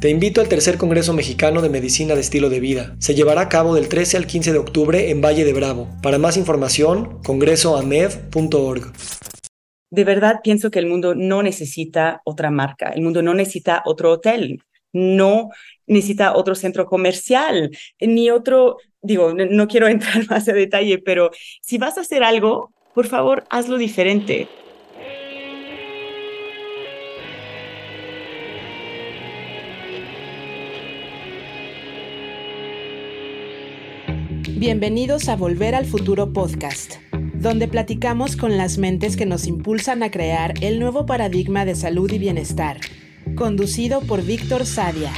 Te invito al tercer Congreso Mexicano de Medicina de Estilo de Vida. Se llevará a cabo del 13 al 15 de octubre en Valle de Bravo. Para más información, congresoamev.org. De verdad pienso que el mundo no necesita otra marca, el mundo no necesita otro hotel, no necesita otro centro comercial, ni otro, digo, no quiero entrar más en detalle, pero si vas a hacer algo, por favor, hazlo diferente. Bienvenidos a Volver al Futuro Podcast, donde platicamos con las mentes que nos impulsan a crear el nuevo paradigma de salud y bienestar, conducido por Víctor Sadia.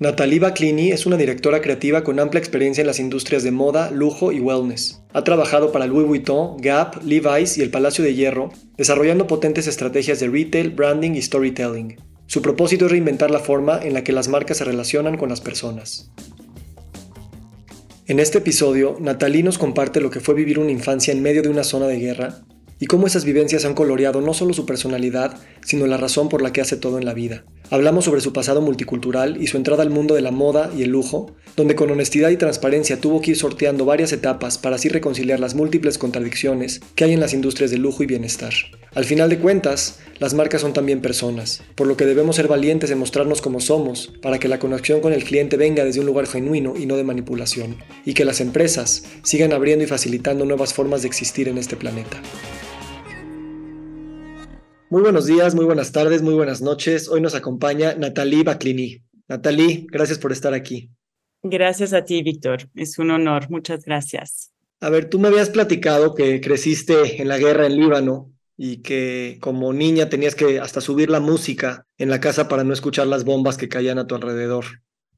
Natalie Baclini es una directora creativa con amplia experiencia en las industrias de moda, lujo y wellness. Ha trabajado para Louis Vuitton, Gap, Levi's y el Palacio de Hierro, desarrollando potentes estrategias de retail, branding y storytelling. Su propósito es reinventar la forma en la que las marcas se relacionan con las personas. En este episodio, Natalie nos comparte lo que fue vivir una infancia en medio de una zona de guerra y cómo esas vivencias han coloreado no solo su personalidad, sino la razón por la que hace todo en la vida. Hablamos sobre su pasado multicultural y su entrada al mundo de la moda y el lujo, donde con honestidad y transparencia tuvo que ir sorteando varias etapas para así reconciliar las múltiples contradicciones que hay en las industrias de lujo y bienestar. Al final de cuentas, las marcas son también personas, por lo que debemos ser valientes en mostrarnos como somos, para que la conexión con el cliente venga desde un lugar genuino y no de manipulación, y que las empresas sigan abriendo y facilitando nuevas formas de existir en este planeta. Muy buenos días, muy buenas tardes, muy buenas noches. Hoy nos acompaña Natalie Baclini. Natalie, gracias por estar aquí. Gracias a ti, Víctor. Es un honor. Muchas gracias. A ver, tú me habías platicado que creciste en la guerra en Líbano y que como niña tenías que hasta subir la música en la casa para no escuchar las bombas que caían a tu alrededor.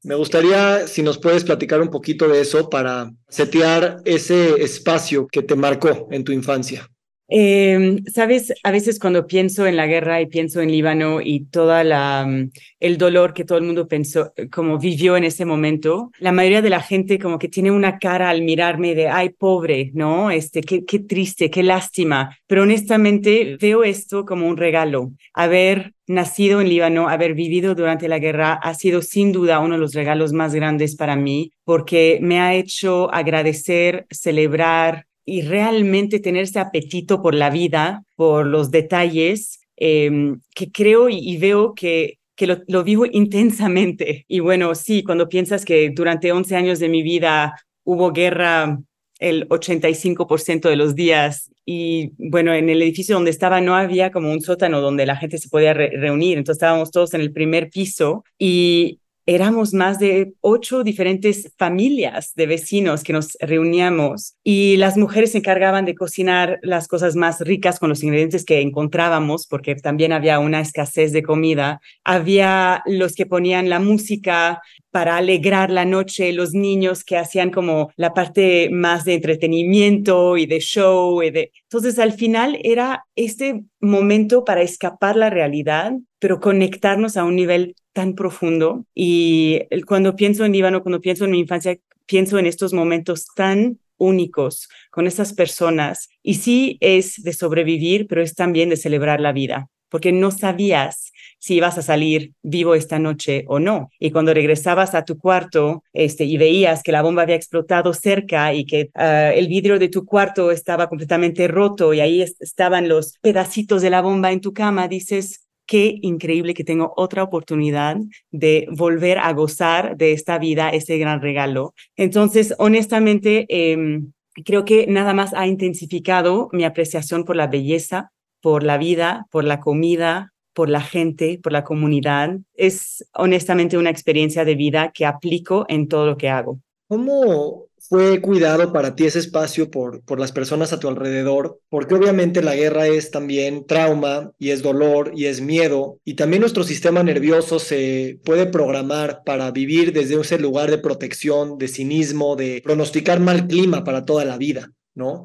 Me gustaría si nos puedes platicar un poquito de eso para setear ese espacio que te marcó en tu infancia. Eh, Sabes, a veces cuando pienso en la guerra y pienso en Líbano y toda la mm, el dolor que todo el mundo pensó, eh, como vivió en ese momento, la mayoría de la gente como que tiene una cara al mirarme de ay pobre, no, este, qué, qué triste, qué lástima. Pero honestamente veo esto como un regalo. Haber nacido en Líbano, haber vivido durante la guerra ha sido sin duda uno de los regalos más grandes para mí porque me ha hecho agradecer, celebrar y realmente tener ese apetito por la vida, por los detalles, em, que creo y, veo que, que lo, lo, vivo intensamente. Y bueno, sí, cuando piensas que durante 11 años de mi vida hubo guerra el 85% de los días y bueno, en el edificio donde estaba no había como un sótano donde la gente se podía re reunir, entonces estábamos todos en el primer piso y éramos más de ocho diferentes familias de vecinos que nos reuníamos y las mujeres se encargaban de cocinar las cosas más ricas con los ingredientes que encontrábamos, porque también había una escasez de comida. Había los que ponían la música para alegrar la noche, los niños que hacían como la parte más de entretenimiento y de show. Y. Entonces, al final era este momento para escapar la realidad, pero conectarnos a un nivel tan profundo. Y cuando pienso en Líbano, cuando pienso en mi infancia, pienso en estos momentos tan únicos con esas personas. Y sí es de sobrevivir, pero es también de celebrar la vida, porque no sabías si ibas a salir vivo esta noche o no. Y cuando regresabas a tu cuarto este, y veías que la bomba había explotado cerca y que uh, el vidrio de tu cuarto estaba completamente roto y ahí estaban los pedacitos de la bomba en tu cama, dices, qué increíble que tengo otra oportunidad de volver a gozar de esta vida, ese gran regalo. Entonces, honestamente, eh, creo que nada más ha intensificado mi apreciación por la belleza, por la vida, por la comida, por la gente, por la comunidad. Es honestamente una experiencia de vida que aplico en todo lo que hago. ¿Cómo fue cuidado para ti ese espacio por, por las personas a tu alrededor? Porque obviamente la guerra es también trauma y es dolor y es miedo y también nuestro sistema nervioso se puede programar para vivir desde ese lugar de protección, de cinismo, de pronosticar mal clima para toda la vida, ¿no?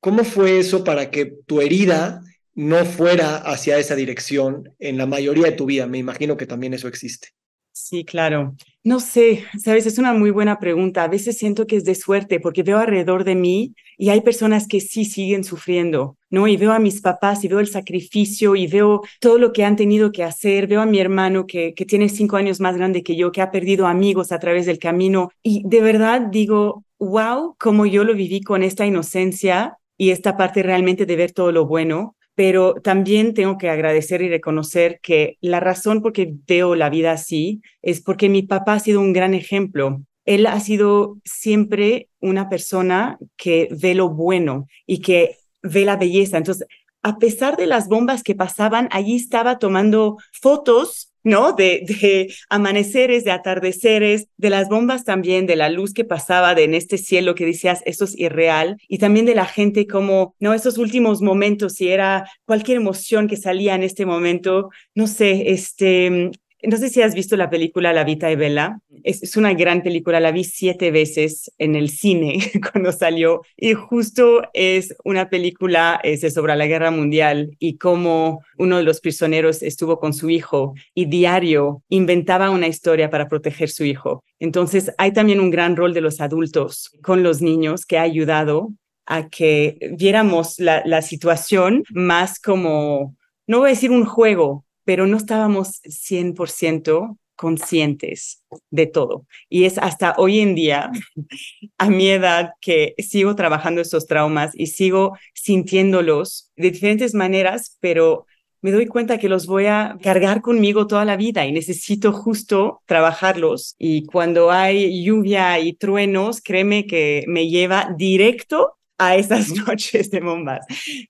¿Cómo fue eso para que tu herida no fuera hacia esa dirección en la mayoría de tu vida? Me imagino que también eso existe. Sí, claro. No sé, sabes, es una muy buena pregunta. A veces siento que es de suerte porque veo alrededor de mí y hay personas que sí siguen sufriendo, ¿no? Y veo a mis papás y veo el sacrificio y veo todo lo que han tenido que hacer. Veo a mi hermano que, que tiene cinco años más grande que yo, que ha perdido amigos a través del camino. Y de verdad digo, wow, como yo lo viví con esta inocencia y esta parte realmente de ver todo lo bueno pero también tengo que agradecer y reconocer que la razón por qué veo la vida así es porque mi papá ha sido un gran ejemplo. Él ha sido siempre una persona que ve lo bueno y que ve la belleza. Entonces, a pesar de las bombas que pasaban, allí estaba tomando fotos ¿no? De, amaneceres, de atardeceres, de las bombas también, de la luz que pasaba de en este cielo que decías, eso es irreal, y también de la gente como, ¿no? Esos últimos momentos, si era cualquier emoción que salía en este momento, no sé, este, no sé si has visto la película La Vita de Bella. Es, una gran película, la vi siete veces en el cine cuando salió y justo es una película sobre la guerra mundial y cómo uno de los prisioneros estuvo con su hijo y diario inventaba una historia para proteger su hijo. Entonces hay también un gran rol de los adultos con los niños que ha ayudado a que viéramos la, la situación más como, no voy a decir un juego, pero no estábamos 100% conscientes de todo. Y es hasta hoy en día, a mi edad, que sigo trabajando esos traumas y sigo sintiéndolos de diferentes maneras, pero me doy cuenta que los voy a cargar conmigo toda la vida y necesito justo trabajarlos. Y cuando hay lluvia y truenos, créeme que me lleva directo a esas noches de bombas.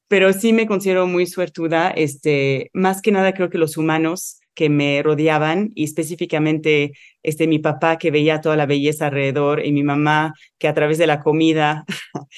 Pero sí me considero muy suertuda. Este, más que nada creo que los humanos que me rodeaban y específicamente este, mi papá que veía toda la belleza alrededor y mi mamá que a través de la comida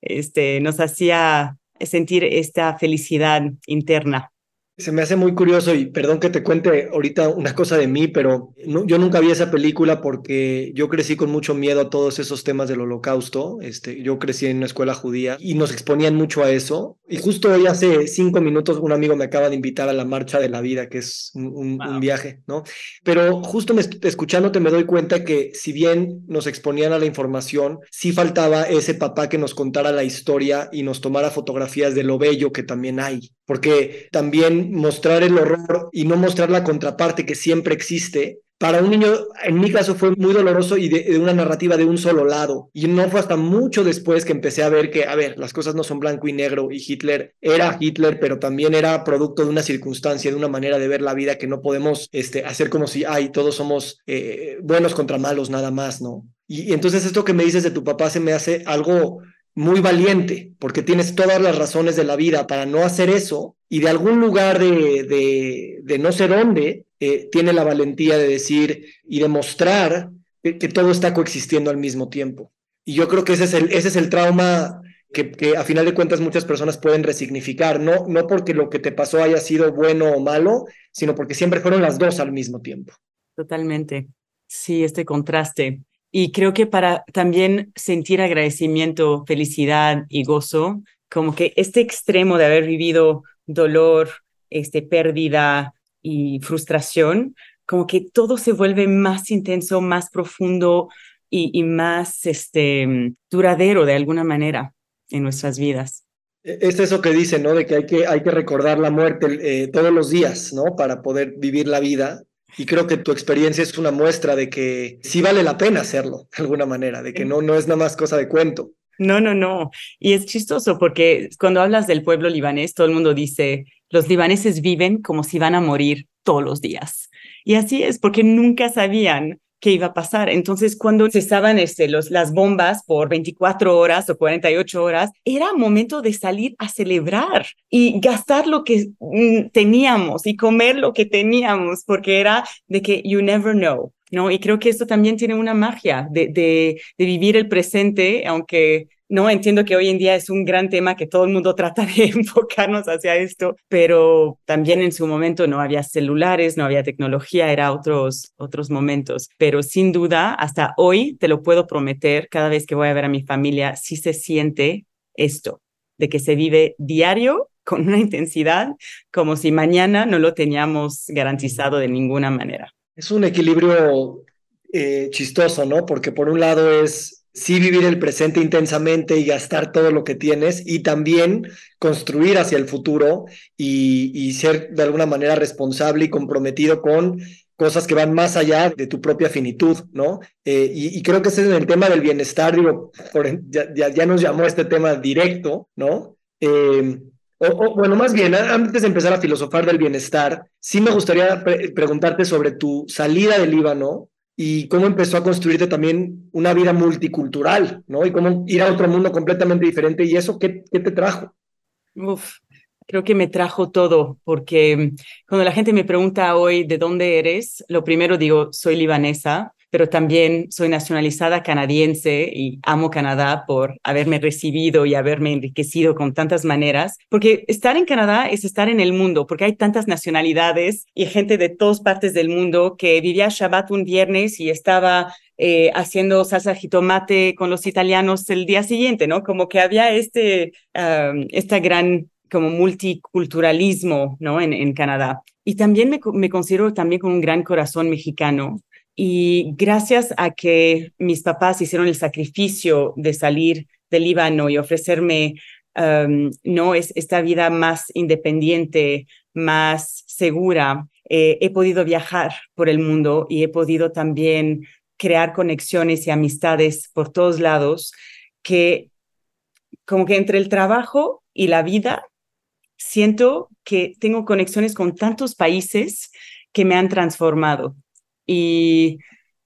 este, nos hacía sentir esta felicidad interna. Se me hace muy curioso y perdón que te cuente ahorita una cosa de mí, pero yo nunca vi esa película porque yo crecí con mucho miedo a todos esos temas del holocausto. Este, yo crecí en una escuela judía y nos exponían mucho a eso. Y justo hoy hace cinco minutos un amigo me acaba de invitar a la Marcha de la Vida, que es un, viaje, ¿no? Pero justo me, escuchándote me doy cuenta que si bien nos exponían a la información, sí faltaba ese papá que nos contara la historia y nos tomara fotografías de lo bello que también hay. Porque también mostrar el horror y no mostrar la contraparte que siempre existe, para un niño, en mi caso, fue muy doloroso y de, una narrativa de un solo lado. Y no fue hasta mucho después que empecé a ver que, a ver, las cosas no son blanco y negro y Hitler era Hitler, pero también era producto de una circunstancia, de una manera de ver la vida que no podemos este, hacer como si, ay, todos somos eh, buenos contra malos nada más, ¿no? y entonces esto que me dices de tu papá se me hace algo muy valiente, porque tienes todas las razones de la vida para no hacer eso, y de algún lugar de, de, no sé dónde, eh, tiene la valentía de decir y demostrar que, que, todo está coexistiendo al mismo tiempo. Y yo creo que ese es el, ese es el trauma que, que, a final de cuentas muchas personas pueden resignificar, no, no porque lo que te pasó haya sido bueno o malo, sino porque siempre fueron las dos al mismo tiempo. Totalmente. Sí, este contraste. Y creo que para también sentir agradecimiento, felicidad y gozo, como que este extremo de haber vivido dolor, este, pérdida y frustración, como que todo se vuelve más intenso, más profundo y, más este, duradero de alguna manera en nuestras vidas. E, es eso que dice, ¿no? De que hay que, hay que recordar la muerte eh, todos los días, ¿no? Para poder vivir la vida. Y creo que tu experiencia es una muestra de que sí vale la pena hacerlo, de alguna manera, de que no, no es nada más cosa de cuento. No, no, no. Y es chistoso porque cuando hablas del pueblo libanés, todo el mundo dice, los libaneses viven como si van a morir todos los días. Y así es, porque nunca sabían qué iba a pasar. Entonces, cuando cesaban este, los, las bombas por 24 horas o 48 horas, era momento de salir a celebrar y gastar lo que mm, teníamos y comer lo que teníamos, porque era de que you never know. ¿No? Y creo que esto también tiene una magia de, de, de vivir el presente, aunque no entiendo que hoy en día es un gran tema que todo el mundo trata de enfocarnos hacia esto, pero también en su momento no había celulares, no había tecnología, era otros otros momentos, pero sin duda hasta hoy te lo puedo prometer, cada vez que voy a ver a mi familia sí se siente esto, de que se vive diario con una intensidad como si mañana no lo teníamos garantizado de ninguna manera. Es un equilibrio eh, chistoso, ¿no? Porque por un lado es sí vivir el presente intensamente y gastar todo lo que tienes y también construir hacia el futuro y, ser de alguna manera responsable y comprometido con cosas que van más allá de tu propia finitud, ¿no? Eh, y, creo que ese es el tema del bienestar, digo, ya, nos llamó este tema directo, ¿no? Eh, o, bueno, más bien, antes de empezar a filosofar del bienestar, sí me gustaría preguntarte sobre tu salida del Líbano y cómo empezó a construirte también una vida multicultural, ¿no? Y cómo ir a otro mundo completamente diferente. ¿Y eso qué, te trajo? Uf, creo que me trajo todo, porque cuando la gente me pregunta hoy de dónde eres, lo primero digo, soy libanesa, pero también soy nacionalizada canadiense y amo Canadá por haberme recibido y haberme enriquecido con tantas maneras, porque estar en Canadá es estar en el mundo, porque hay tantas nacionalidades y gente de todas partes del mundo que vivía Shabbat un viernes y estaba eh, haciendo salsa jitomate con los italianos el día siguiente, ¿no? Como que había este, esta gran como multiculturalismo, ¿no? En, en Canadá. Y también me, me, considero también con un gran corazón mexicano, y gracias a que mis papás hicieron el sacrificio de salir del Líbano y ofrecerme um, no es esta vida más independiente, más segura, eh, he podido viajar por el mundo y he podido también crear conexiones y amistades por todos lados que como que entre el trabajo y la vida siento que tengo conexiones con tantos países que me han transformado y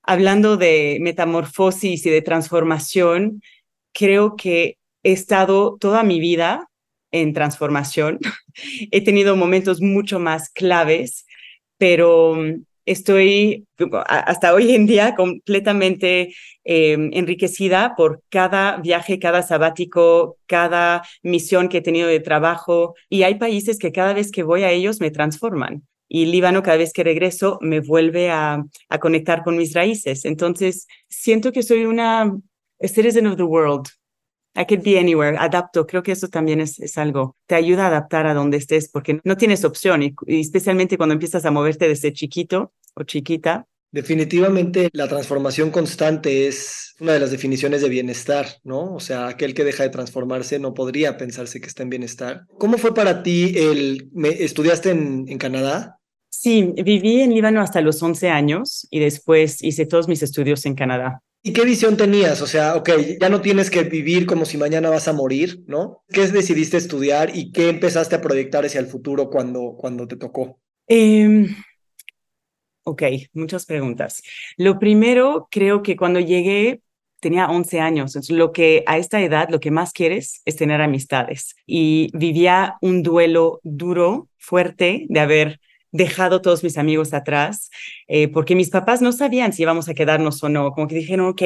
hablando de metamorfosis y de transformación, creo que he estado toda mi vida en transformación. he tenido momentos mucho más claves, pero mm, estoy hasta hoy en día completamente em, enriquecida por cada viaje, cada sabático, cada misión que he tenido de trabajo. Y hay países que cada vez que voy a ellos me transforman y Líbano cada vez que regreso me vuelve a, a, conectar con mis raíces. Entonces, siento que soy una citizen of the world. I could be anywhere, adapto, creo que eso también es, es algo, te ayuda a adaptar a donde estés porque no tienes opción y, especialmente cuando empiezas a moverte desde chiquito o chiquita, Definitivamente la transformación constante es una de las definiciones de bienestar, ¿no? O sea, aquel que deja de transformarse no podría pensarse que está en bienestar. ¿Cómo fue para ti el... ¿Estudiaste en, en Canadá? Sí, viví en Líbano hasta los 11 años y después hice todos mis estudios en Canadá. ¿Y qué visión tenías? O sea, ok, ya no tienes que vivir como si mañana vas a morir, ¿no? ¿Qué decidiste estudiar y qué empezaste a proyectar hacia el futuro cuando, cuando te tocó? Eh, ok, muchas preguntas. Lo primero, creo que cuando llegué tenía 11 años. Entonces, lo que a esta edad lo que más quieres es tener amistades. Y vivía un duelo duro, fuerte, de haber dejado todos mis amigos atrás, eh, porque mis papás no sabían si íbamos a quedarnos o no, como que dijeron, ok,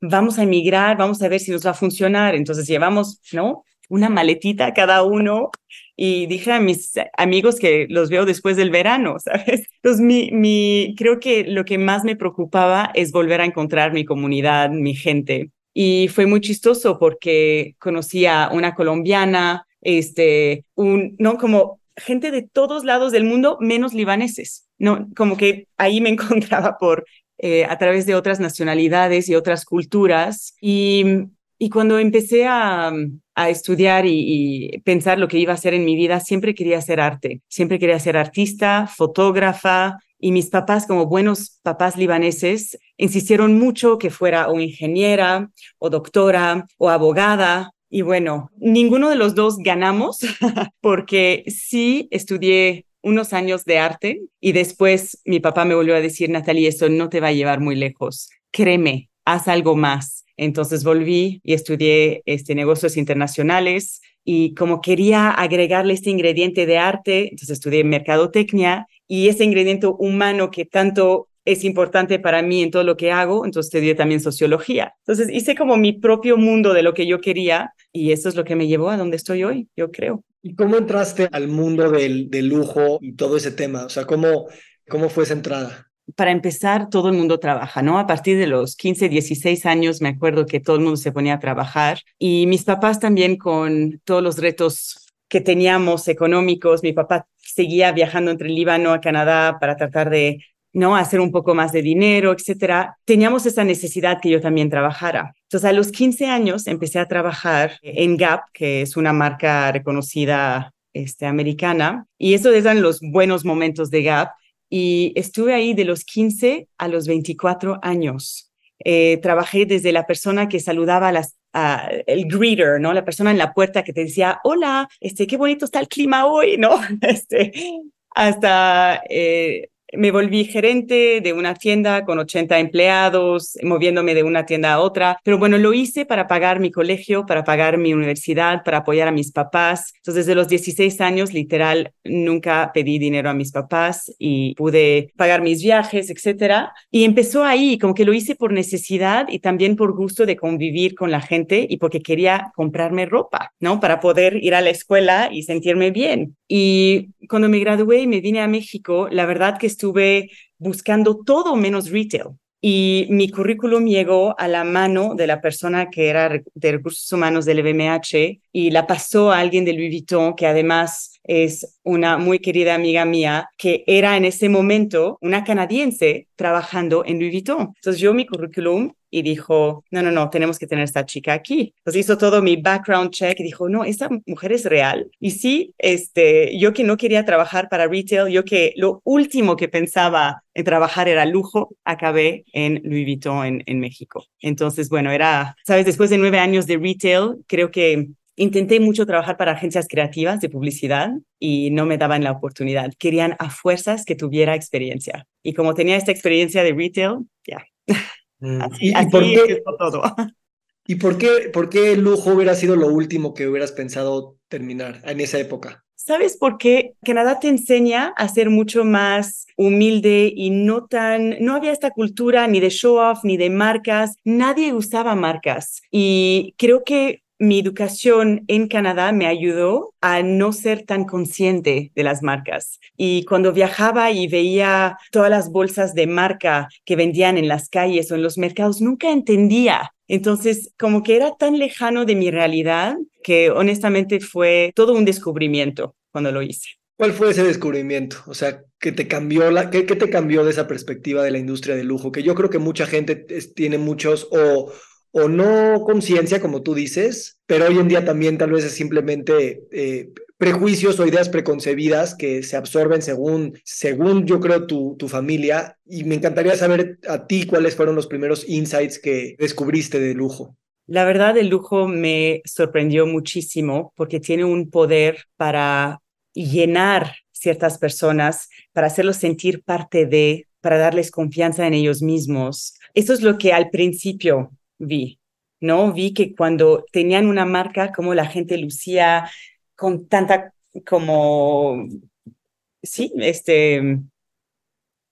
vamos a emigrar, vamos a ver si nos va a funcionar, entonces llevamos, ¿no? Una maletita cada uno y dije a mis amigos que los veo después del verano, ¿sabes? Entonces, mi, mi, creo que lo que más me preocupaba es volver a encontrar mi comunidad, mi gente. Y fue muy chistoso porque conocí a una colombiana, este, un, no, como gente de todos lados del mundo, menos libaneses, ¿no? Como que ahí me encontraba por, eh, a través de otras nacionalidades y otras culturas. Y, cuando empecé a, a estudiar y, y, pensar lo que iba a hacer en mi vida, siempre quería hacer arte, siempre quería ser artista, fotógrafa. Y mis papás, como buenos papás libaneses, insistieron mucho que fuera o ingeniera o doctora o abogada y bueno, ninguno de los dos ganamos porque sí estudié unos años de arte y después mi papá me volvió a decir, Natalie, eso no te va a llevar muy lejos. Créeme, haz algo más. Entonces volví y estudié este, negocios internacionales y como quería agregarle este ingrediente de arte, entonces estudié mercadotecnia y ese ingrediente humano que tanto es importante para mí en todo lo que hago, entonces estudié también sociología. Entonces hice como mi propio mundo de lo que yo quería y eso es lo que me llevó a donde estoy hoy, yo creo. ¿Y cómo entraste al mundo del, del lujo y todo ese tema? O sea, ¿cómo, ¿cómo fue esa entrada? Para empezar, todo el mundo trabaja, ¿no? A partir de los 15, 16 años me acuerdo que todo el mundo se ponía a trabajar y mis papás también con todos los retos que teníamos económicos. Mi papá seguía viajando entre el Líbano a Canadá para tratar de ¿no? Hacer un poco más de dinero, etcétera. Teníamos esa necesidad que yo también trabajara. Entonces, a los 15 años empecé a trabajar en Gap, que es una marca reconocida este, americana, y eso eran los buenos momentos de Gap. Y estuve ahí de los 15 a los 24 años. Eh, trabajé desde la persona que saludaba a las, el greeter, ¿no? La persona en la puerta que te decía, hola, este, qué bonito está el clima hoy, ¿no? Este, hasta eh, me volví gerente de una tienda con 80 empleados, moviéndome de una tienda a otra, pero bueno, lo hice para pagar mi colegio, para pagar mi universidad, para apoyar a mis papás. Entonces, desde los 16 años, literal, nunca pedí dinero a mis papás y pude pagar mis viajes, etcétera. Y empezó ahí, como que lo hice por necesidad y también por gusto de convivir con la gente y porque quería comprarme ropa, ¿no? Para poder ir a la escuela y sentirme bien. Y cuando me gradué y me vine a México, la verdad que estuve buscando todo menos retail. Y mi currículum llegó a la mano de la persona que era de recursos humanos del BMH y la pasó a alguien de Louis Vuitton, que además es una muy querida amiga mía, que era en ese momento una canadiense trabajando en Louis Vuitton. Entonces yo mi currículum y dijo, no, no, no, tenemos que tener esta chica aquí. Entonces hizo todo mi background check y dijo, no, esta mujer es real. Y sí, este, yo que no quería trabajar para retail, yo que lo último que pensaba en trabajar era lujo, acabé en Louis Vuitton en, en México. Entonces, bueno, era, sabes, después de nueve años de retail, creo que Intenté mucho trabajar para agencias creativas de publicidad y no me daban la oportunidad. Querían a fuerzas que tuviera experiencia. Y como tenía esta experiencia de retail, ya. Mm. ¿Y, por qué, todo. ¿Y por qué, por qué el lujo hubiera sido lo último que hubieras pensado terminar en esa época? ¿Sabes por qué? Canadá te enseña a ser mucho más humilde y no tan, no había esta cultura ni de show off ni de marcas, nadie usaba marcas y creo que mi educación en Canadá me ayudó a no ser tan consciente de las marcas. Y cuando viajaba y veía todas las bolsas de marca que vendían en las calles o en los mercados, nunca entendía. Entonces, como que era tan lejano de mi realidad que honestamente fue todo un descubrimiento cuando lo hice. ¿Cuál fue ese descubrimiento? O sea, ¿qué te cambió la, qué, qué te cambió de esa perspectiva de la industria del lujo? Que yo creo que mucha gente tiene muchos o o no conciencia, como tú dices, pero hoy en día también tal vez es simplemente eh, prejuicios o ideas preconcebidas que se absorben según, según yo creo, tu, tu familia. Y me encantaría saber a ti cuáles fueron los primeros insights que descubriste de lujo. La verdad, el lujo me sorprendió muchísimo porque tiene un poder para llenar ciertas personas, para hacerlos sentir parte de, para darles confianza en ellos mismos. Eso es lo que al principio vi, ¿no? Vi que cuando tenían una marca, como la gente lucía con tanta, como, sí, este,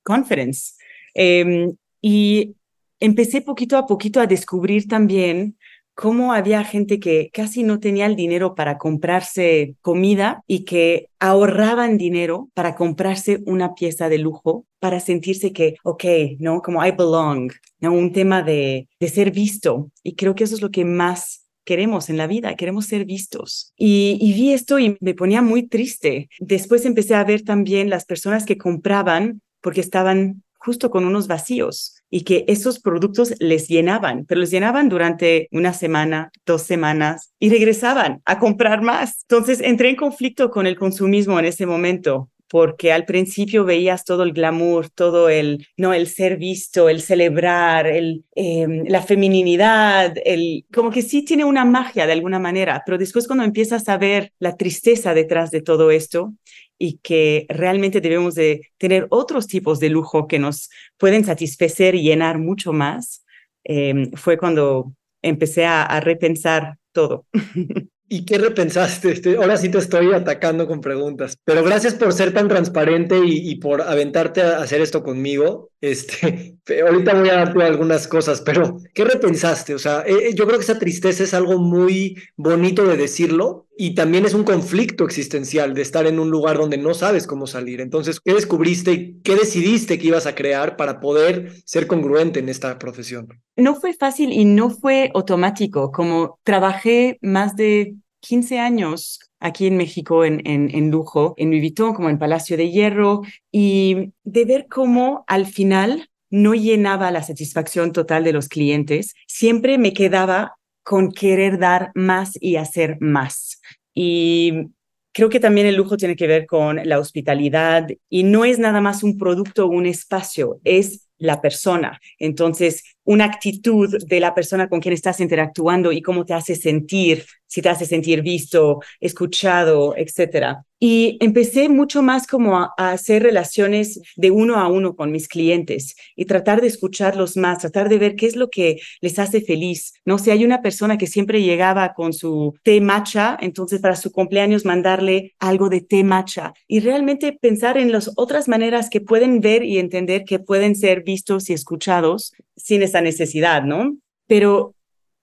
conference. Em, y empecé poquito a poquito a descubrir también cómo había gente que casi no tenía el dinero para comprarse comida y que ahorraban dinero para comprarse una pieza de lujo para sentirse que, ok, ¿no? Como I belong, ¿no? Un tema de, de ser visto. Y creo que eso es lo que más queremos en la vida, queremos ser vistos. Y, y, vi esto y me ponía muy triste. Después empecé a ver también las personas que compraban porque estaban justo con unos vacíos y que esos productos les llenaban, pero les llenaban durante una semana, dos semanas y regresaban a comprar más. Entonces entré en conflicto con el consumismo en ese momento porque al principio veías todo el glamour, todo el, no, el ser visto, el celebrar, el, em, la feminidad, el, como que sí tiene una magia de alguna manera, pero después cuando empiezas a ver la tristeza detrás de todo esto y que realmente debemos de tener otros tipos de lujo que nos pueden satisfacer y llenar mucho más, em, fue cuando empecé a repensar todo. ¿Y qué repensaste? Este, ahora sí te estoy atacando con preguntas, pero gracias por ser tan transparente y, por aventarte a hacer esto conmigo. Este, ahorita voy a darte algunas cosas, pero ¿qué repensaste? O sea, eh, eh, yo creo que esa tristeza es algo muy bonito de decirlo y también es un conflicto existencial de estar en un lugar donde no sabes cómo salir. Entonces, ¿qué descubriste y qué decidiste que ibas a crear para poder ser congruente en esta profesión? No fue fácil y no fue automático, como trabajé más de 15 años aquí en México en, en, en lujo, en Louis Vuitton, como en Palacio de Hierro, y de ver cómo al final no llenaba la satisfacción total de los clientes, siempre me quedaba con querer dar más y hacer más. Y creo que también el lujo tiene que ver con la hospitalidad y no es nada más un producto o un espacio, es la persona. Entonces, una actitud de la persona con quien estás interactuando y cómo te hace sentir, si te hace sentir visto, escuchado, etcétera. Y empecé mucho más como a, hacer relaciones de uno a uno con mis clientes y tratar de escucharlos más, tratar de ver qué es lo que les hace feliz. No si hay una persona que siempre llegaba con su té matcha, entonces para su cumpleaños mandarle algo de té matcha y realmente pensar en las otras maneras que pueden ver y entender que pueden ser vistos y escuchados sin esa necesidad, ¿no? Pero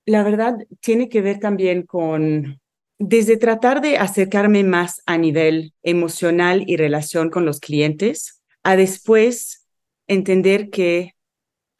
la verdad tiene que ver también con desde tratar de acercarme más a nivel emocional y relación con los clientes, a después entender que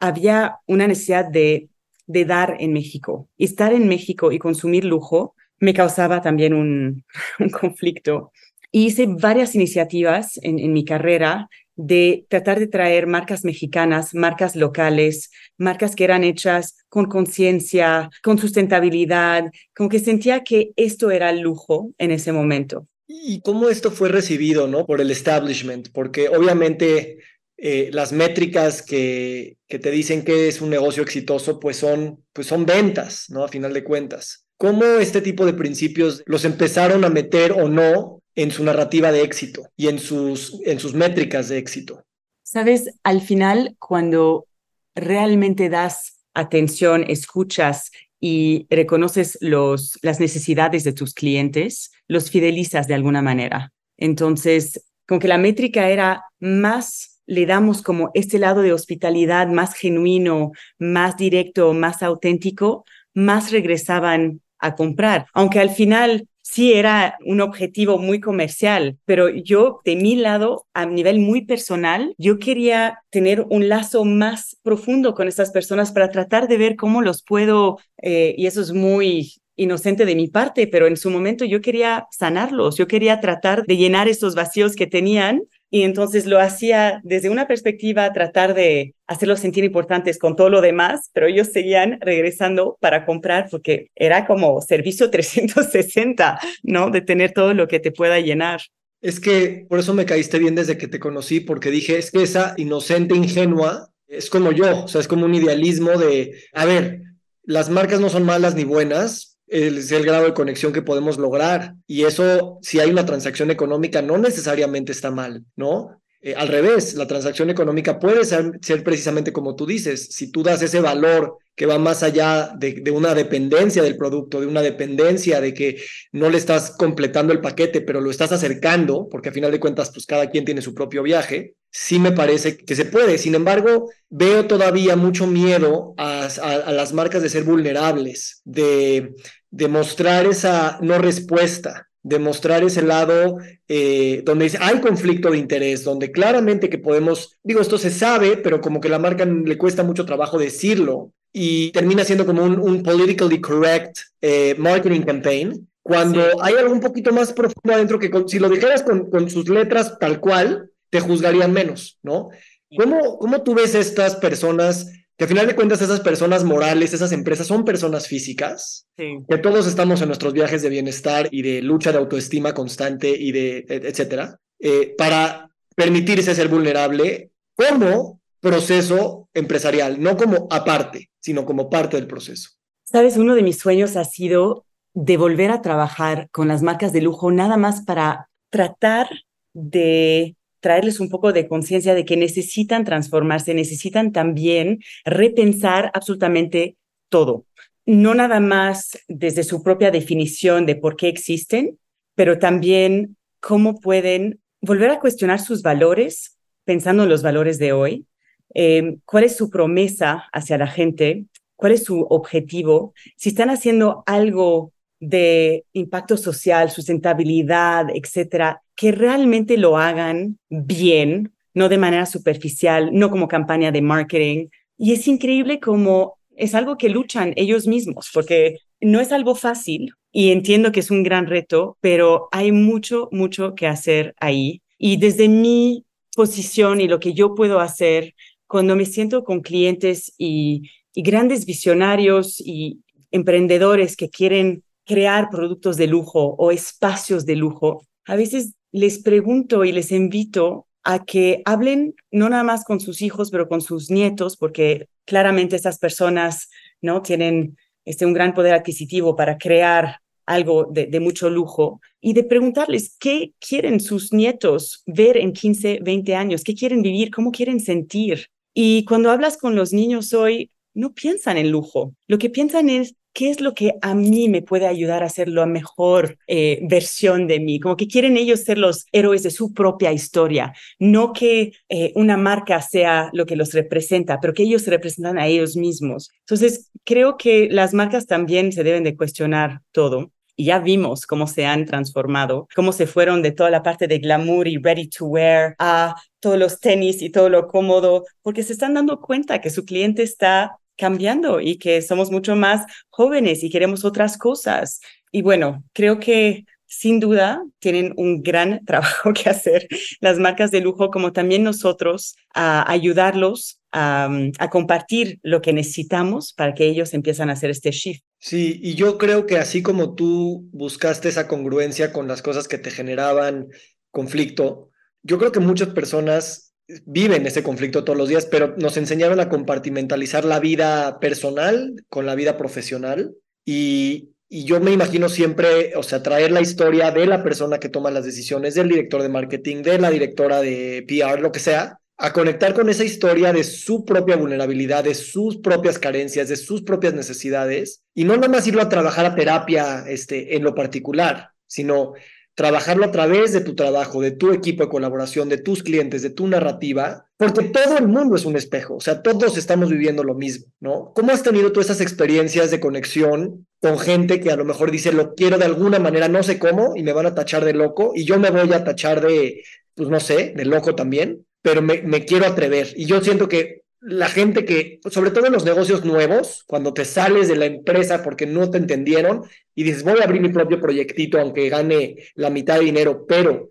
había una necesidad de, de dar en México. estar en México y consumir lujo me causaba también un, un conflicto. hice varias iniciativas en, en mi carrera de tratar de traer marcas mexicanas, marcas locales, marcas que eran hechas con conciencia, con sustentabilidad, como que sentía que esto era lujo en ese momento. ¿Y cómo esto fue recibido, no? Por el establishment, porque obviamente eh, las métricas que, que te dicen que es un negocio exitoso, pues son, pues son ventas, ¿no? A final de cuentas. ¿Cómo este tipo de principios los empezaron a meter o no en su narrativa de éxito y en sus, en sus métricas de éxito. Sabes, al final, cuando realmente das atención, escuchas y reconoces los, las necesidades de tus clientes, los fidelizas de alguna manera. Entonces, con que la métrica era más, le damos como este lado de hospitalidad más genuino, más directo, más auténtico, más regresaban a comprar. Aunque al final sí era un objetivo muy comercial, pero yo de mi lado, a nivel muy personal, yo quería tener un lazo más profundo con esas personas para tratar de ver cómo los puedo, eh, y eso es muy inocente de mi parte, pero en su momento yo quería sanarlos, yo quería tratar de llenar esos vacíos que tenían y entonces lo hacía desde una perspectiva, tratar de hacerlos sentir importantes con todo lo demás, pero ellos seguían regresando para comprar porque era como servicio 360, ¿no? De tener todo lo que te pueda llenar. Es que por eso me caíste bien desde que te conocí, porque dije, es que esa inocente, ingenua, es como yo, o sea, es como un idealismo de, a ver, las marcas no son malas ni buenas, es el grado de conexión que podemos lograr. Y eso, si hay una transacción económica, no necesariamente está mal, ¿no? Eh, al revés, la transacción económica puede ser, precisamente como tú dices, si tú das ese valor que va más allá de, una dependencia del producto, de una dependencia de que no le estás completando el paquete, pero lo estás acercando, porque a final de cuentas, pues cada quien tiene su propio viaje, sí me parece que se puede. Sin embargo, veo todavía mucho miedo a, a las marcas de ser vulnerables, de demostrar esa no respuesta, demostrar ese lado eh, donde hay conflicto de interés, donde claramente que podemos, digo, esto se sabe, pero como que la marca le cuesta mucho trabajo decirlo y termina siendo como un, un politically correct eh, marketing campaign, cuando sí. hay algo un poquito más profundo adentro que con, si lo dijeras con, con, sus letras tal cual, te juzgarían menos, ¿no? ¿Cómo, ¿Cómo tú ves estas personas que al final de cuentas esas personas morales, esas empresas son personas físicas, sí. que todos estamos en nuestros viajes de bienestar y de lucha de autoestima constante y de e, etcétera, eh, para permitirse ser vulnerable como proceso empresarial, no como aparte, sino como parte del proceso. Sabes, uno de mis sueños ha sido de volver a trabajar con las marcas de lujo nada más para tratar de traerles un poco de conciencia de que necesitan transformarse, necesitan también repensar absolutamente todo. No nada más desde su propia definición de por qué existen, pero también cómo pueden volver a cuestionar sus valores, pensando en los valores de hoy, eh, cuál es su promesa hacia la gente, cuál es su objetivo, si están haciendo algo de impacto social, sustentabilidad, etcétera, que realmente lo hagan bien, no de manera superficial, no como campaña de marketing. Y es increíble como es algo que luchan ellos mismos, porque no es algo fácil y entiendo que es un gran reto, pero hay mucho, mucho que hacer ahí. Y desde mi posición y lo que yo puedo hacer cuando me siento con clientes y, y grandes visionarios y emprendedores que quieren crear productos de lujo o espacios de lujo, a veces les pregunto y les invito a que hablen no nada más con sus hijos, pero con sus nietos, porque claramente estas personas no tienen este, un gran poder adquisitivo para crear algo de, de, mucho lujo y de preguntarles qué quieren sus nietos ver en 15, 20 años, qué quieren vivir, cómo quieren sentir. Y cuando hablas con los niños hoy, no piensan en lujo, lo que piensan es ¿qué es lo que a mí me puede ayudar a ser la mejor eh, versión de mí? Como que quieren ellos ser los héroes de su propia historia, no que eh, una marca sea lo que los representa, pero que ellos se representan a ellos mismos. Entonces, creo que las marcas también se deben de cuestionar todo. Y ya vimos cómo se han transformado, cómo se fueron de toda la parte de glamour y ready to wear a todos los tenis y todo lo cómodo, porque se están dando cuenta que su cliente está cambiando y que somos mucho más jóvenes y queremos otras cosas. Y bueno, creo que sin duda tienen un gran trabajo que hacer las marcas de lujo, como también nosotros, a ayudarlos a, a, compartir lo que necesitamos para que ellos empiezan a hacer este shift. Sí, y yo creo que así como tú buscaste esa congruencia con las cosas que te generaban conflicto, yo creo que muchas personas viven ese conflicto todos los días, pero nos enseñaron a compartimentalizar la vida personal con la vida profesional. Y, y, yo me imagino siempre, o sea, traer la historia de la persona que toma las decisiones, del director de marketing, de la directora de PR, lo que sea, a conectar con esa historia de su propia vulnerabilidad, de sus propias carencias, de sus propias necesidades, y no nada más irlo a trabajar a terapia este, en lo particular, sino trabajarlo a través de tu trabajo, de tu equipo de colaboración, de tus clientes, de tu narrativa, porque todo el mundo es un espejo, o sea, todos estamos viviendo lo mismo, ¿no? ¿Cómo has tenido tú esas experiencias de conexión con gente que a lo mejor dice, lo quiero de alguna manera, no sé cómo, y me van a tachar de loco, y yo me voy a tachar de, pues no sé, de loco también, pero me, me quiero atrever. Y yo siento que la gente que, sobre todo en los negocios nuevos, cuando te sales de la empresa porque no te entendieron y dices, voy a abrir mi propio proyectito aunque gane la mitad de dinero, pero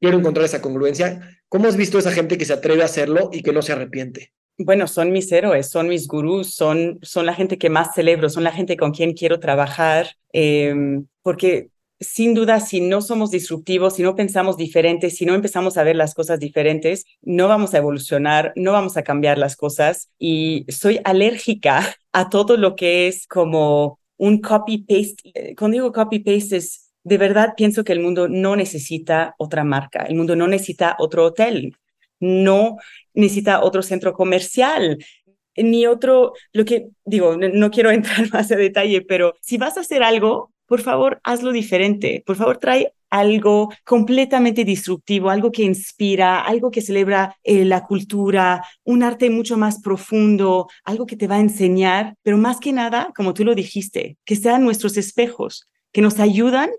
quiero encontrar esa congruencia, ¿cómo has visto a esa gente que se atreve a hacerlo y que no se arrepiente? Bueno, son mis héroes, son mis gurús, son, son la gente que más celebro, son la gente con quien quiero trabajar, eh, porque sin duda, si no somos disruptivos, si no pensamos diferentes, si no empezamos a ver las cosas diferentes, no vamos a evolucionar, no vamos a cambiar las cosas. Y soy alérgica a todo lo que es como un copy-paste. Eh, cuando digo copy-paste es, de verdad pienso que el mundo no necesita otra marca, el mundo no necesita otro hotel, no necesita otro centro comercial, ni otro, lo que digo, no quiero entrar más a detalle, pero si vas a hacer algo, por favor, hazlo diferente. Por favor, trae algo completamente disruptivo, algo que inspira, algo que celebra eh, la cultura, un arte mucho más profundo, algo que te va a enseñar, pero más que nada, como tú lo dijiste, que sean nuestros espejos, que nos ayudan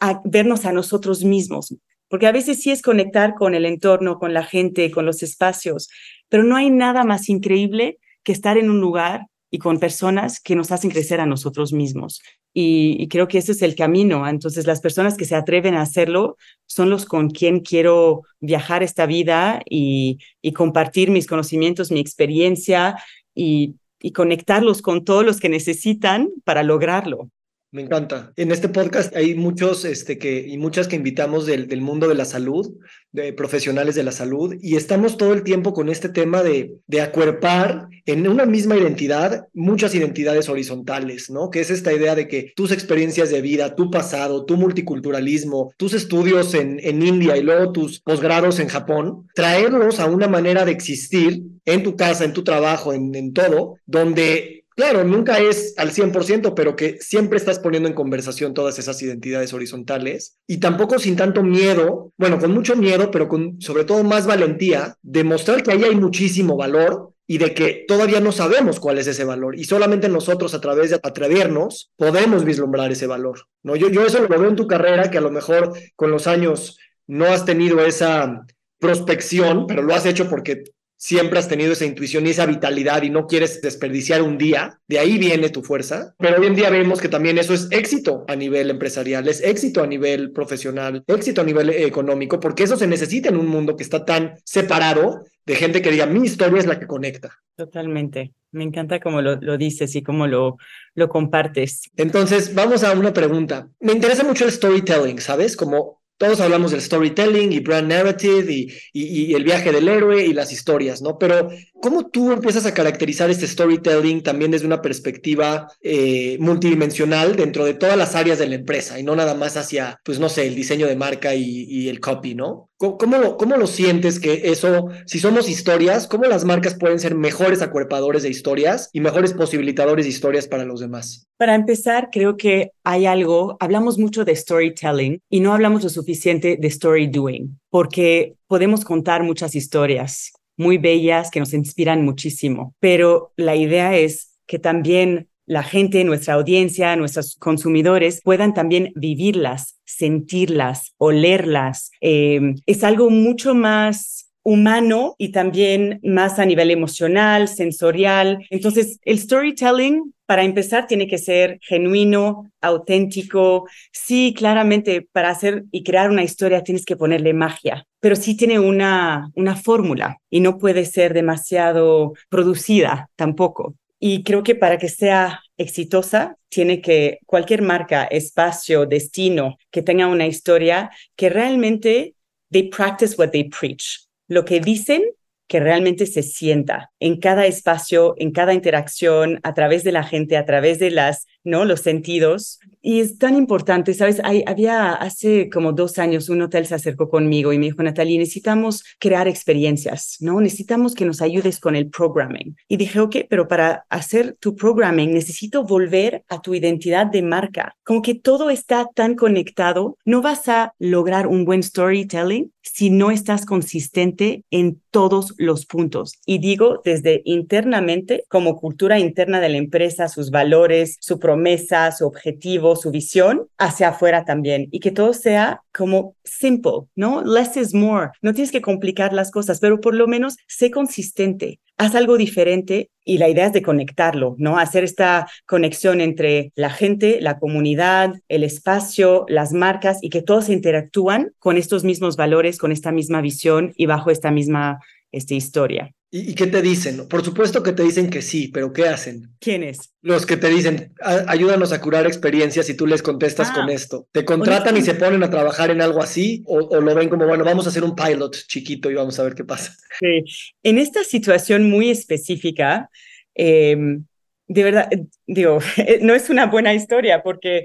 a vernos a nosotros mismos. Porque a veces sí es conectar con el entorno, con la gente, con los espacios, pero no hay nada más increíble que estar en un lugar y con personas que nos hacen crecer a nosotros mismos. Y, creo que ese es el camino. Entonces, las personas que se atreven a hacerlo son los con quien quiero viajar esta vida y, compartir mis conocimientos, mi experiencia y conectarlos con todos los que necesitan para lograrlo. Me encanta. En este podcast hay muchos este, que, y muchas que invitamos del, del, mundo de la salud, de profesionales de la salud, y estamos todo el tiempo con este tema de, de acuerpar en una misma identidad muchas identidades horizontales, ¿no? Que es esta idea de que tus experiencias de vida, tu pasado, tu multiculturalismo, tus estudios en, en India y luego tus posgrados en Japón, traerlos a una manera de existir en tu casa, en tu trabajo, en, en todo, donde Claro, nunca es al 100%, pero que siempre estás poniendo en conversación todas esas identidades horizontales y tampoco sin tanto miedo, bueno, con mucho miedo, pero con sobre todo más valentía, demostrar que ahí hay muchísimo valor y de que todavía no sabemos cuál es ese valor y solamente nosotros a través de atrevernos podemos vislumbrar ese valor. ¿no? Yo, yo eso lo veo en tu carrera, que a lo mejor con los años no has tenido esa prospección, pero lo has hecho porque siempre has tenido esa intuición y esa vitalidad y no quieres desperdiciar un día, de ahí viene tu fuerza. Pero hoy en día vemos que también eso es éxito a nivel empresarial, es éxito a nivel profesional, éxito a nivel económico, porque eso se necesita en un mundo que está tan separado de gente que diga, mi historia es la que conecta. Totalmente. Me encanta cómo lo, lo, dices y cómo lo, lo compartes. Entonces, vamos a una pregunta. Me interesa mucho el storytelling, ¿sabes? Como todos hablamos del storytelling y brand narrative y, el viaje del héroe y las historias, ¿no? Pero ¿cómo tú empiezas a caracterizar este storytelling también desde una perspectiva eh, multidimensional dentro de todas las áreas de la empresa y no nada más hacia, pues no sé, el diseño de marca y el copy, ¿no? ¿Cómo, ¿Cómo lo sientes que eso, si somos historias, cómo las marcas pueden ser mejores acuerpadores de historias y mejores posibilitadores de historias para los demás? Para empezar, creo que hay algo, hablamos mucho de storytelling y no hablamos lo suficiente de story doing, porque podemos contar muchas historias muy bellas que nos inspiran muchísimo, pero la idea es que también la gente, nuestra audiencia, nuestros consumidores puedan también vivirlas, sentirlas, olerlas. Eh, es algo mucho más humano y también más a nivel emocional, sensorial. Entonces, el storytelling, para empezar, tiene que ser genuino, auténtico. Sí, claramente, para hacer y crear una historia tienes que ponerle magia, pero sí tiene una, una fórmula y no puede ser demasiado producida tampoco. Y creo que para que sea exitosa, tiene que cualquier marca, espacio, destino, que tenga una historia que realmente they practice what they preach. Lo que dicen que realmente se sienta en cada espacio, en cada interacción, a través de la gente, a través de las, ¿no? Los sentidos. Y es tan importante, ¿sabes? Hay, había hace como dos años un hotel se acercó conmigo y me dijo, Natalie, necesitamos crear experiencias, ¿no? Necesitamos que nos ayudes con el programming. Y dije, ok, pero para hacer tu programming necesito volver a tu identidad de marca. Como que todo está tan conectado, no vas a lograr un buen storytelling si no estás consistente en todos los puntos. Y digo desde internamente, como cultura interna de la empresa, sus valores, su promesa, su objetivo, su visión, hacia afuera también. Y que todo sea como simple, ¿no? Less is more. No tienes que complicar las cosas, pero por lo menos sé consistente haz algo diferente y la idea es de conectarlo, ¿no? Hacer esta conexión entre la gente, la comunidad, el espacio, las marcas y que todos interactúan con estos mismos valores, con esta misma visión y bajo esta misma esta historia. ¿Y, qué te dicen? Por supuesto que te dicen que sí, pero ¿qué hacen? ¿Quiénes? Los que te dicen, ayúdanos a curar experiencias y tú les contestas con ah, esto. ¿Te contratan y se ponen a trabajar en algo así o, lo ven como, bueno, vamos a hacer un pilot chiquito y vamos a ver qué pasa? Sí. En esta situación muy específica, em, de verdad, digo, no es una buena historia porque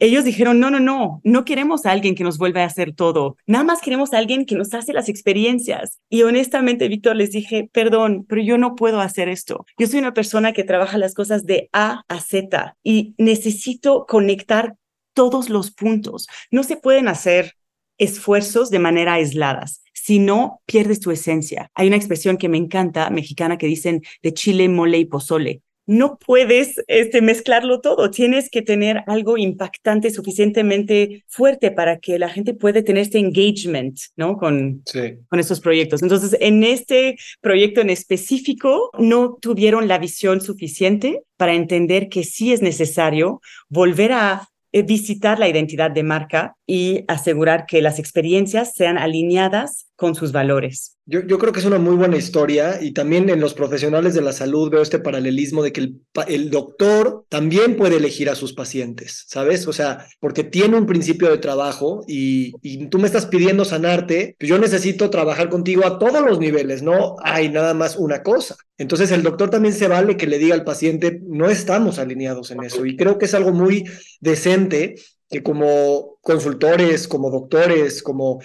ellos dijeron, no, no, no, no queremos a alguien que nos vuelva a hacer todo, nada más queremos a alguien que nos hace las experiencias. Y honestamente, Víctor, les dije, perdón, pero yo no puedo hacer esto. Yo soy una persona que trabaja las cosas de A a Z y necesito conectar todos los puntos. No se pueden hacer esfuerzos de manera aisladas. Si no, pierdes tu esencia. Hay una expresión que me encanta, mexicana, que dicen de chile, mole y pozole no puedes este, mezclarlo todo. Tienes que tener algo impactante suficientemente fuerte para que la gente pueda tener este engagement, ¿no? Con, con estos proyectos. Entonces, en este proyecto en específico, no tuvieron la visión suficiente para entender que sí es necesario volver a eh, visitar la identidad de marca y asegurar que las experiencias sean alineadas con sus valores. Yo, creo que es una muy buena historia y también en los profesionales de la salud veo este paralelismo de que el, el, doctor también puede elegir a sus pacientes, ¿sabes? O sea, porque tiene un principio de trabajo y, y tú me estás pidiendo sanarte, pues yo necesito trabajar contigo a todos los niveles, no hay nada más una cosa. Entonces el doctor también se vale que le diga al paciente, no estamos alineados en eso y creo que es algo muy decente que como consultores, como doctores, como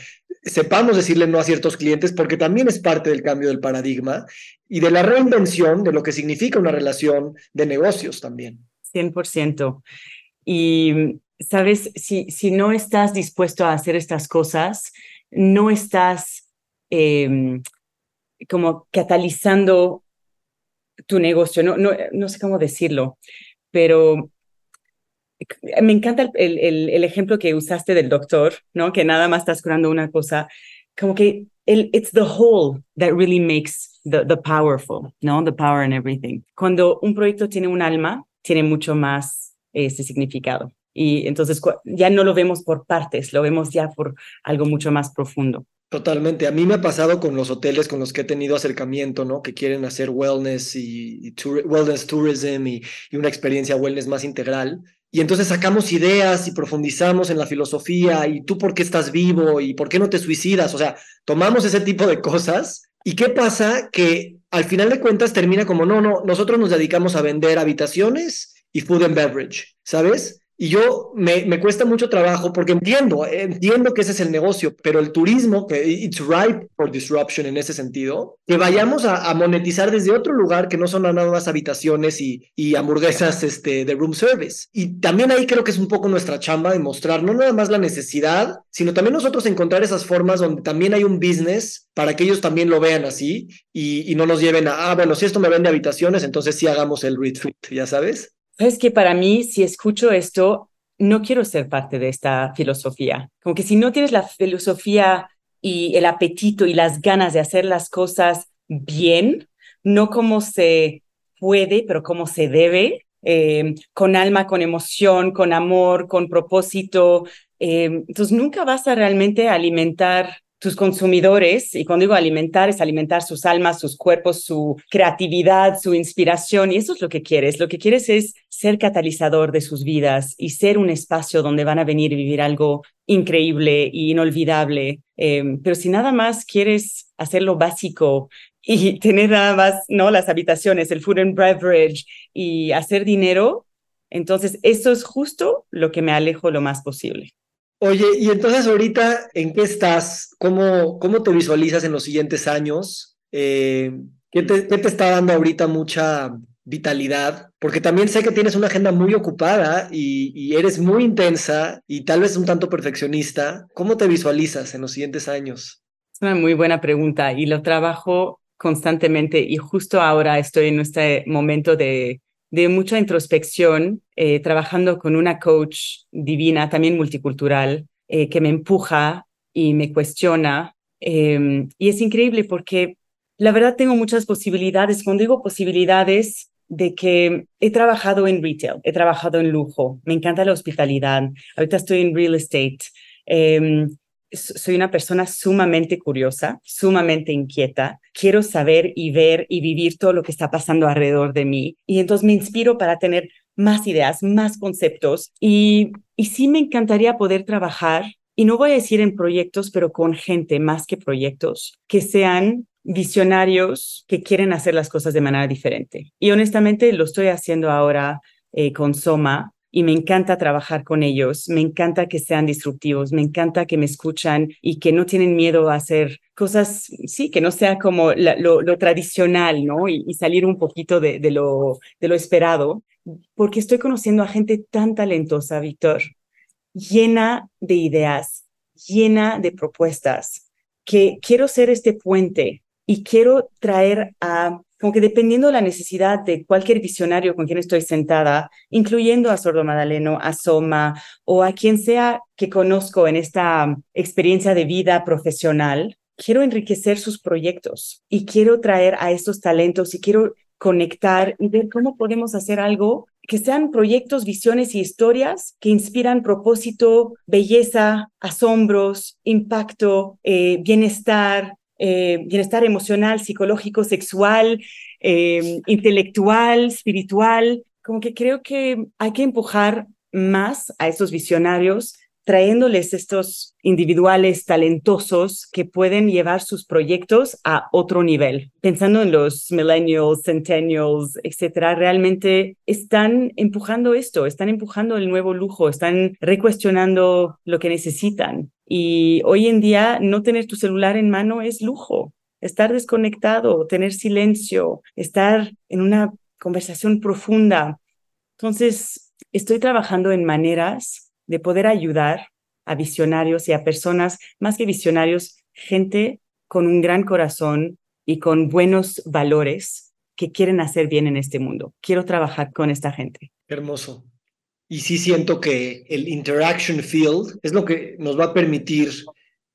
sepamos decirle no a ciertos clientes, porque también es parte del cambio del paradigma y de la reinvención de lo que significa una relación de negocios también. 100%. Y, sabes, si, si no estás dispuesto a hacer estas cosas, no estás em, como catalizando tu negocio, no, no, no sé cómo decirlo, pero me encanta el, el, el, ejemplo que usaste del doctor, ¿no? Que nada más estás curando una cosa. Como que el, it's the whole that really makes the, the powerful, ¿no? The power and everything. Cuando un proyecto tiene un alma, tiene mucho más este significado. Y entonces ya no lo vemos por partes, lo vemos ya por algo mucho más profundo. Totalmente. A mí me ha pasado con los hoteles con los que he tenido acercamiento, ¿no? Que quieren hacer wellness y, wellness tourism y, y, una experiencia wellness más integral. Y entonces sacamos ideas y profundizamos en la filosofía y tú por qué estás vivo y por qué no te suicidas. O sea, tomamos ese tipo de cosas. ¿Y qué pasa? Que al final de cuentas termina como, no, no, nosotros nos dedicamos a vender habitaciones y food and beverage, ¿sabes? Y yo me, me, cuesta mucho trabajo porque entiendo, entiendo que ese es el negocio, pero el turismo, que it's ripe for disruption en ese sentido, que vayamos a, monetizar desde otro lugar que no son nada más habitaciones y, y hamburguesas este, de room service. Y también ahí creo que es un poco nuestra chamba de mostrar no nada más la necesidad, sino también nosotros encontrar esas formas donde también hay un business para que ellos también lo vean así y, y no nos lleven a, ah, bueno, si esto me vende habitaciones, entonces sí hagamos el retreat, ya sabes. Es que para mí, si escucho esto, no quiero ser parte de esta filosofía. Como que si no tienes la filosofía y el apetito y las ganas de hacer las cosas bien, no como se puede, pero como se debe, eh, con alma, con emoción, con amor, con propósito, eh, entonces nunca vas a realmente alimentar tus consumidores, y cuando digo alimentar, es alimentar sus almas, sus cuerpos, su creatividad, su inspiración, y eso es lo que quieres. Lo que quieres es ser catalizador de sus vidas y ser un espacio donde van a venir y vivir algo increíble e inolvidable. Em, pero si nada más quieres hacer lo básico y tener nada más, ¿no? Las habitaciones, el food and beverage y hacer dinero, entonces eso es justo lo que me alejo lo más posible. Oye, y entonces ahorita, ¿en qué estás? ¿Cómo, cómo te visualizas en los siguientes años? Eh, ¿qué, te, ¿Qué te está dando ahorita mucha vitalidad? Porque también sé que tienes una agenda muy ocupada y, y, eres muy intensa y tal vez un tanto perfeccionista. ¿Cómo te visualizas en los siguientes años? Es una muy buena pregunta y lo trabajo constantemente y justo ahora estoy en este momento de de mucha introspección, eh, trabajando con una coach divina, también multicultural, eh, que me empuja y me cuestiona. Em, y es increíble porque la verdad tengo muchas posibilidades. Cuando digo posibilidades, de que he trabajado en retail, he trabajado en lujo, me encanta la hospitalidad, ahorita estoy en real estate. Em, soy una persona sumamente curiosa, sumamente inquieta. Quiero saber y ver y vivir todo lo que está pasando alrededor de mí. Y entonces me inspiro para tener más ideas, más conceptos. Y, y sí me encantaría poder trabajar, y no voy a decir en proyectos, pero con gente más que proyectos, que sean visionarios que quieren hacer las cosas de manera diferente. Y honestamente lo estoy haciendo ahora eh, con Soma, y me encanta trabajar con ellos, me encanta que sean disruptivos, me encanta que me escuchan y que no tienen miedo a hacer cosas, sí, que no sea como lo, tradicional, ¿no? Y, salir un poquito de, de, lo, de lo esperado, porque estoy conociendo a gente tan talentosa, Víctor, llena de ideas, llena de propuestas, que quiero ser este puente y quiero traer a como que dependiendo de la necesidad de cualquier visionario con quien estoy sentada, incluyendo a Sordo Madaleno, a Soma o a quien sea que conozco en esta experiencia de vida profesional, quiero enriquecer sus proyectos y quiero traer a estos talentos y quiero conectar y ver cómo podemos hacer algo que sean proyectos, visiones y historias que inspiran propósito, belleza, asombros, impacto, eh, bienestar, eh, bienestar emocional, psicológico, sexual, eh, intelectual, espiritual. Como que creo que hay que empujar más a estos visionarios trayéndoles estos individuales talentosos que pueden llevar sus proyectos a otro nivel. Pensando en los millennials, centennials, etcétera, realmente están empujando esto, están empujando el nuevo lujo, están recuestionando lo que necesitan. Y hoy en día no tener tu celular en mano es lujo. Estar desconectado, tener silencio, estar en una conversación profunda. Entonces, estoy trabajando en maneras de poder ayudar a visionarios y a personas, más que visionarios, gente con un gran corazón y con buenos valores que quieren hacer bien en este mundo. Quiero trabajar con esta gente. Hermoso. Y sí siento que el interaction field es lo que nos va a permitir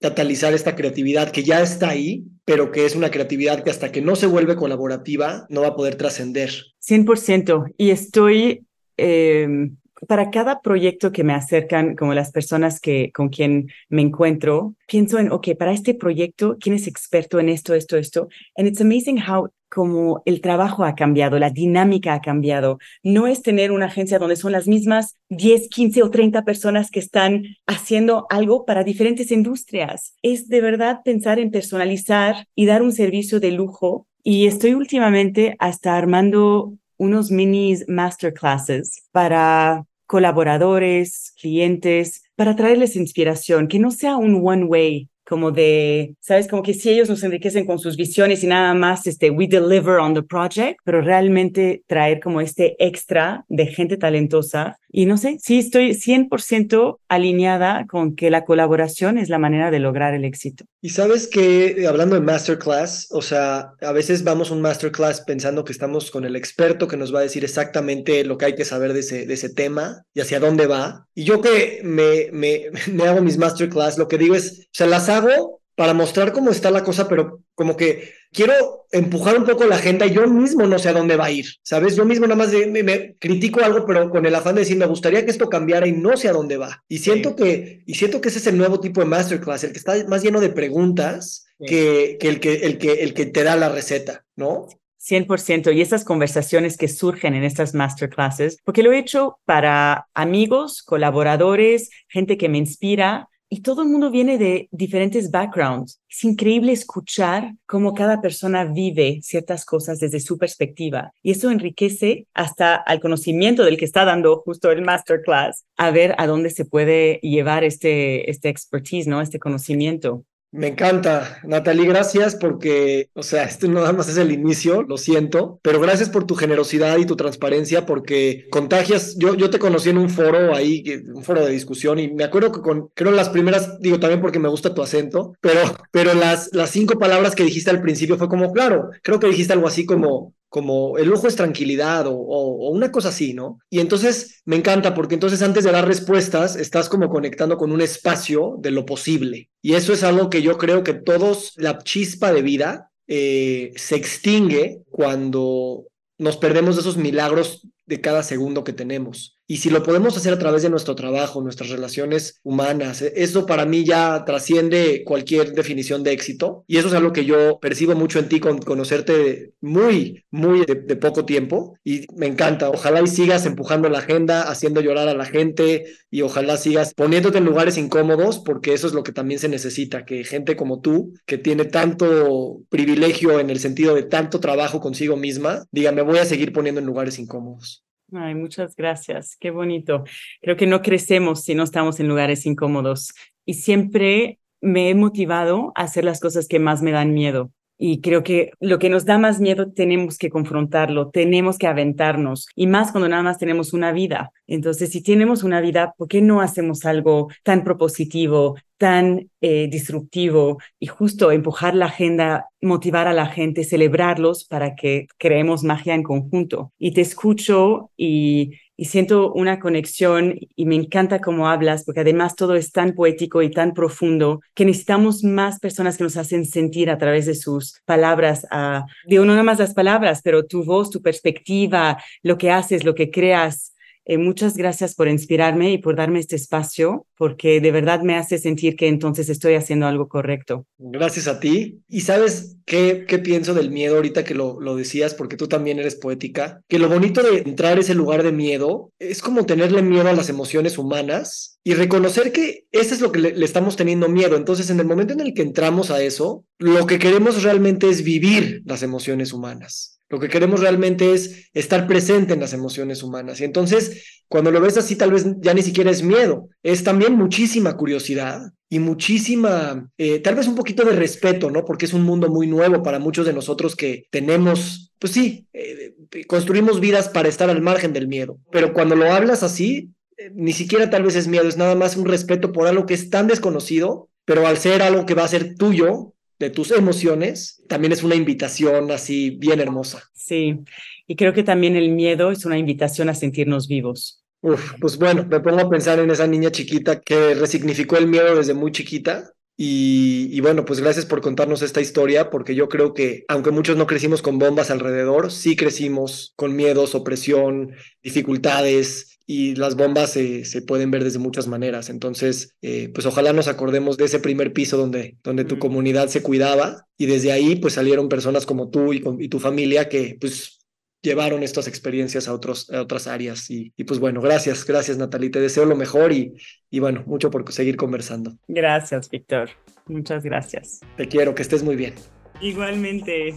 catalizar esta creatividad que ya está ahí, pero que es una creatividad que hasta que no se vuelve colaborativa no va a poder trascender. 100%. Y estoy, em, para cada proyecto que me acercan, como las personas que, con quien me encuentro, pienso en, ok, para este proyecto, ¿quién es experto en esto, esto, esto? And it's amazing how como el trabajo ha cambiado, la dinámica ha cambiado. No es tener una agencia donde son las mismas 10, 15 o 30 personas que están haciendo algo para diferentes industrias. Es de verdad pensar en personalizar y dar un servicio de lujo. Y estoy últimamente hasta armando unos minis masterclasses para colaboradores, clientes, para traerles inspiración, que no sea un one way como de, sabes, como que si ellos nos enriquecen con sus visiones y nada más, este, we deliver on the project, pero realmente traer como este extra de gente talentosa. Y no sé, sí estoy 100% alineada con que la colaboración es la manera de lograr el éxito. Y sabes que, hablando de masterclass, o sea, a veces vamos a un masterclass pensando que estamos con el experto que nos va a decir exactamente lo que hay que saber de ese, de ese tema y hacia dónde va. Y yo que me, me, me hago mis masterclass, lo que digo es, o sea, las hago para mostrar cómo está la cosa, pero como que quiero empujar un poco la agenda y yo mismo no sé a dónde va a ir, ¿sabes? Yo mismo nada más me, critico algo, pero con el afán de decir, me gustaría que esto cambiara y no sé a dónde va. Y siento, que, y siento que ese es el nuevo tipo de masterclass, el que está más lleno de preguntas que, que, el que, el, que, el que te da la receta, ¿no? 100%. Y esas conversaciones que surgen en estas masterclasses, porque lo he hecho para amigos, colaboradores, gente que me inspira, y todo el mundo viene de diferentes backgrounds. Es increíble escuchar cómo cada persona vive ciertas cosas desde su perspectiva y eso enriquece hasta al conocimiento del que está dando justo el masterclass, a ver a dónde se puede llevar este, este expertise, ¿no? Este conocimiento. Me encanta, Natalie, gracias porque, o sea, esto nada más es el inicio, lo siento, pero gracias por tu generosidad y tu transparencia porque contagias, yo, yo te conocí en un foro ahí, un foro de discusión y me acuerdo que con, creo las primeras, digo también porque me gusta tu acento, pero, pero las, las cinco palabras que dijiste al principio fue como, claro, creo que dijiste algo así como, como el lujo es tranquilidad o, una cosa así, ¿no? Y entonces me encanta porque entonces antes de dar respuestas estás como conectando con un espacio de lo posible. Y eso es algo que yo creo que todos, la chispa de vida eh, se extingue cuando nos perdemos de esos milagros de cada segundo que tenemos. Y si lo podemos hacer a través de nuestro trabajo, nuestras relaciones humanas, e, eso para mí ya trasciende cualquier definición de éxito. Y eso es algo que yo percibo mucho en ti con conocerte muy, muy de, poco tiempo. Y me encanta. Ojalá sigas empujando la agenda, haciendo llorar a la gente y ojalá sigas poniéndote en lugares incómodos porque eso es lo que también se necesita, que gente como tú, que tiene tanto privilegio en el sentido de tanto trabajo consigo misma, diga, me voy a seguir poniendo en lugares incómodos. Ay, muchas gracias. Qué bonito. Creo que no crecemos si no estamos en lugares incómodos. Y siempre me he motivado a hacer las cosas que más me dan miedo. Y creo que lo que nos da más miedo tenemos que confrontarlo, tenemos que aventarnos. Y más cuando nada más tenemos una vida. Entonces, si tenemos una vida, ¿por qué no hacemos algo tan propositivo, tan eh, disruptivo y justo empujar la agenda, motivar a la gente, celebrarlos para que creemos magia en conjunto? Y te escucho y siento una conexión y me encanta cómo hablas, porque además todo es tan poético y tan profundo que necesitamos más personas que nos hacen sentir a través de sus palabras, uh, digo, no nada más las palabras, pero tu voz, tu perspectiva, lo que haces, lo que creas, eh, muchas gracias por inspirarme y por darme este espacio, porque de verdad me hace sentir que entonces estoy haciendo algo correcto. Gracias a ti. ¿Y sabes qué, qué pienso del miedo ahorita que lo, decías, porque tú también eres poética? Que lo bonito de entrar a ese lugar de miedo es como tenerle miedo a las emociones humanas y reconocer que eso es lo que le, le, estamos teniendo miedo. Entonces, en el momento en el que entramos a eso, lo que queremos realmente es vivir las emociones humanas. Lo que queremos realmente es estar presente en las emociones humanas. Y entonces, cuando lo ves así, tal vez ya ni siquiera es miedo, es también muchísima curiosidad y muchísima, eh, tal vez un poquito de respeto, ¿no? Porque es un mundo muy nuevo para muchos de nosotros que tenemos, pues sí, eh, construimos vidas para estar al margen del miedo. Pero cuando lo hablas así, eh, ni siquiera tal vez es miedo, es nada más un respeto por algo que es tan desconocido, pero al ser algo que va a ser tuyo, de tus emociones, también es una invitación así bien hermosa. Sí, y creo que también el miedo es una invitación a sentirnos vivos. Uf, pues bueno, me pongo a pensar en esa niña chiquita que resignificó el miedo desde muy chiquita Y, bueno, pues gracias por contarnos esta historia, porque yo creo que aunque muchos no crecimos con bombas alrededor, sí crecimos con miedos, opresión, dificultades, y las bombas se, se, pueden ver desde muchas maneras. Entonces, eh, pues ojalá nos acordemos de ese primer piso donde, donde tu comunidad se cuidaba y desde ahí pues salieron personas como tú y, y tu familia que pues llevaron estas experiencias a, otros, a otras áreas. Y, y, pues bueno, gracias, gracias Natalie, te deseo lo mejor y, y bueno, mucho por seguir conversando. Gracias, Víctor. Muchas gracias. Te quiero, que estés muy bien. Igualmente.